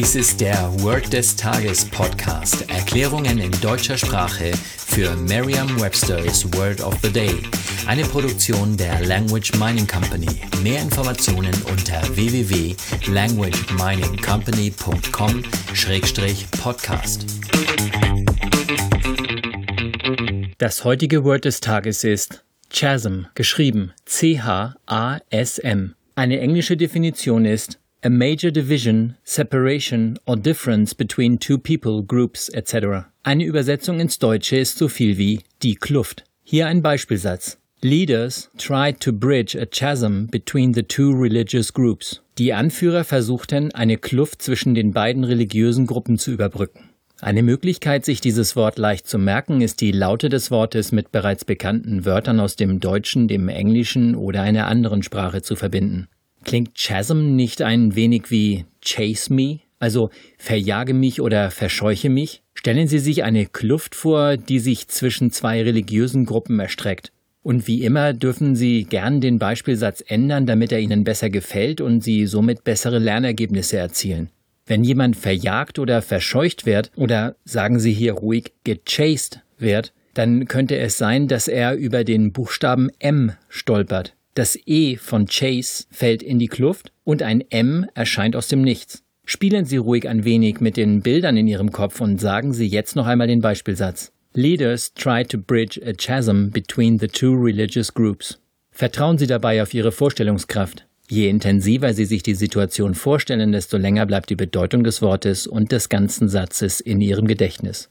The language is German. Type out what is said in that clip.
Dies ist der Word des Tages Podcast. Erklärungen in deutscher Sprache für Merriam-Webster's Word of the Day. Eine Produktion der Language Mining Company. Mehr Informationen unter www.languageminingcompany.com-podcast. Das heutige Word des Tages ist Chasm, geschrieben C-H-A-S-M. Eine englische Definition ist a major division, separation or difference between two people, groups etc. Eine Übersetzung ins Deutsche ist so viel wie die Kluft. Hier ein Beispielsatz. Leaders tried to bridge a chasm between the two religious groups. Die Anführer versuchten, eine Kluft zwischen den beiden religiösen Gruppen zu überbrücken. Eine Möglichkeit, sich dieses Wort leicht zu merken, ist die Laute des Wortes mit bereits bekannten Wörtern aus dem Deutschen, dem Englischen oder einer anderen Sprache zu verbinden. Klingt Chasm nicht ein wenig wie Chase Me, also verjage mich oder verscheuche mich? Stellen Sie sich eine Kluft vor, die sich zwischen zwei religiösen Gruppen erstreckt. Und wie immer dürfen Sie gern den Beispielsatz ändern, damit er Ihnen besser gefällt und Sie somit bessere Lernergebnisse erzielen. Wenn jemand verjagt oder verscheucht wird, oder sagen Sie hier ruhig gechased wird, dann könnte es sein, dass er über den Buchstaben M stolpert. Das E von Chase fällt in die Kluft und ein M erscheint aus dem Nichts. Spielen Sie ruhig ein wenig mit den Bildern in Ihrem Kopf und sagen Sie jetzt noch einmal den Beispielsatz. Leaders try to bridge a chasm between the two religious groups. Vertrauen Sie dabei auf Ihre Vorstellungskraft. Je intensiver Sie sich die Situation vorstellen, desto länger bleibt die Bedeutung des Wortes und des ganzen Satzes in Ihrem Gedächtnis.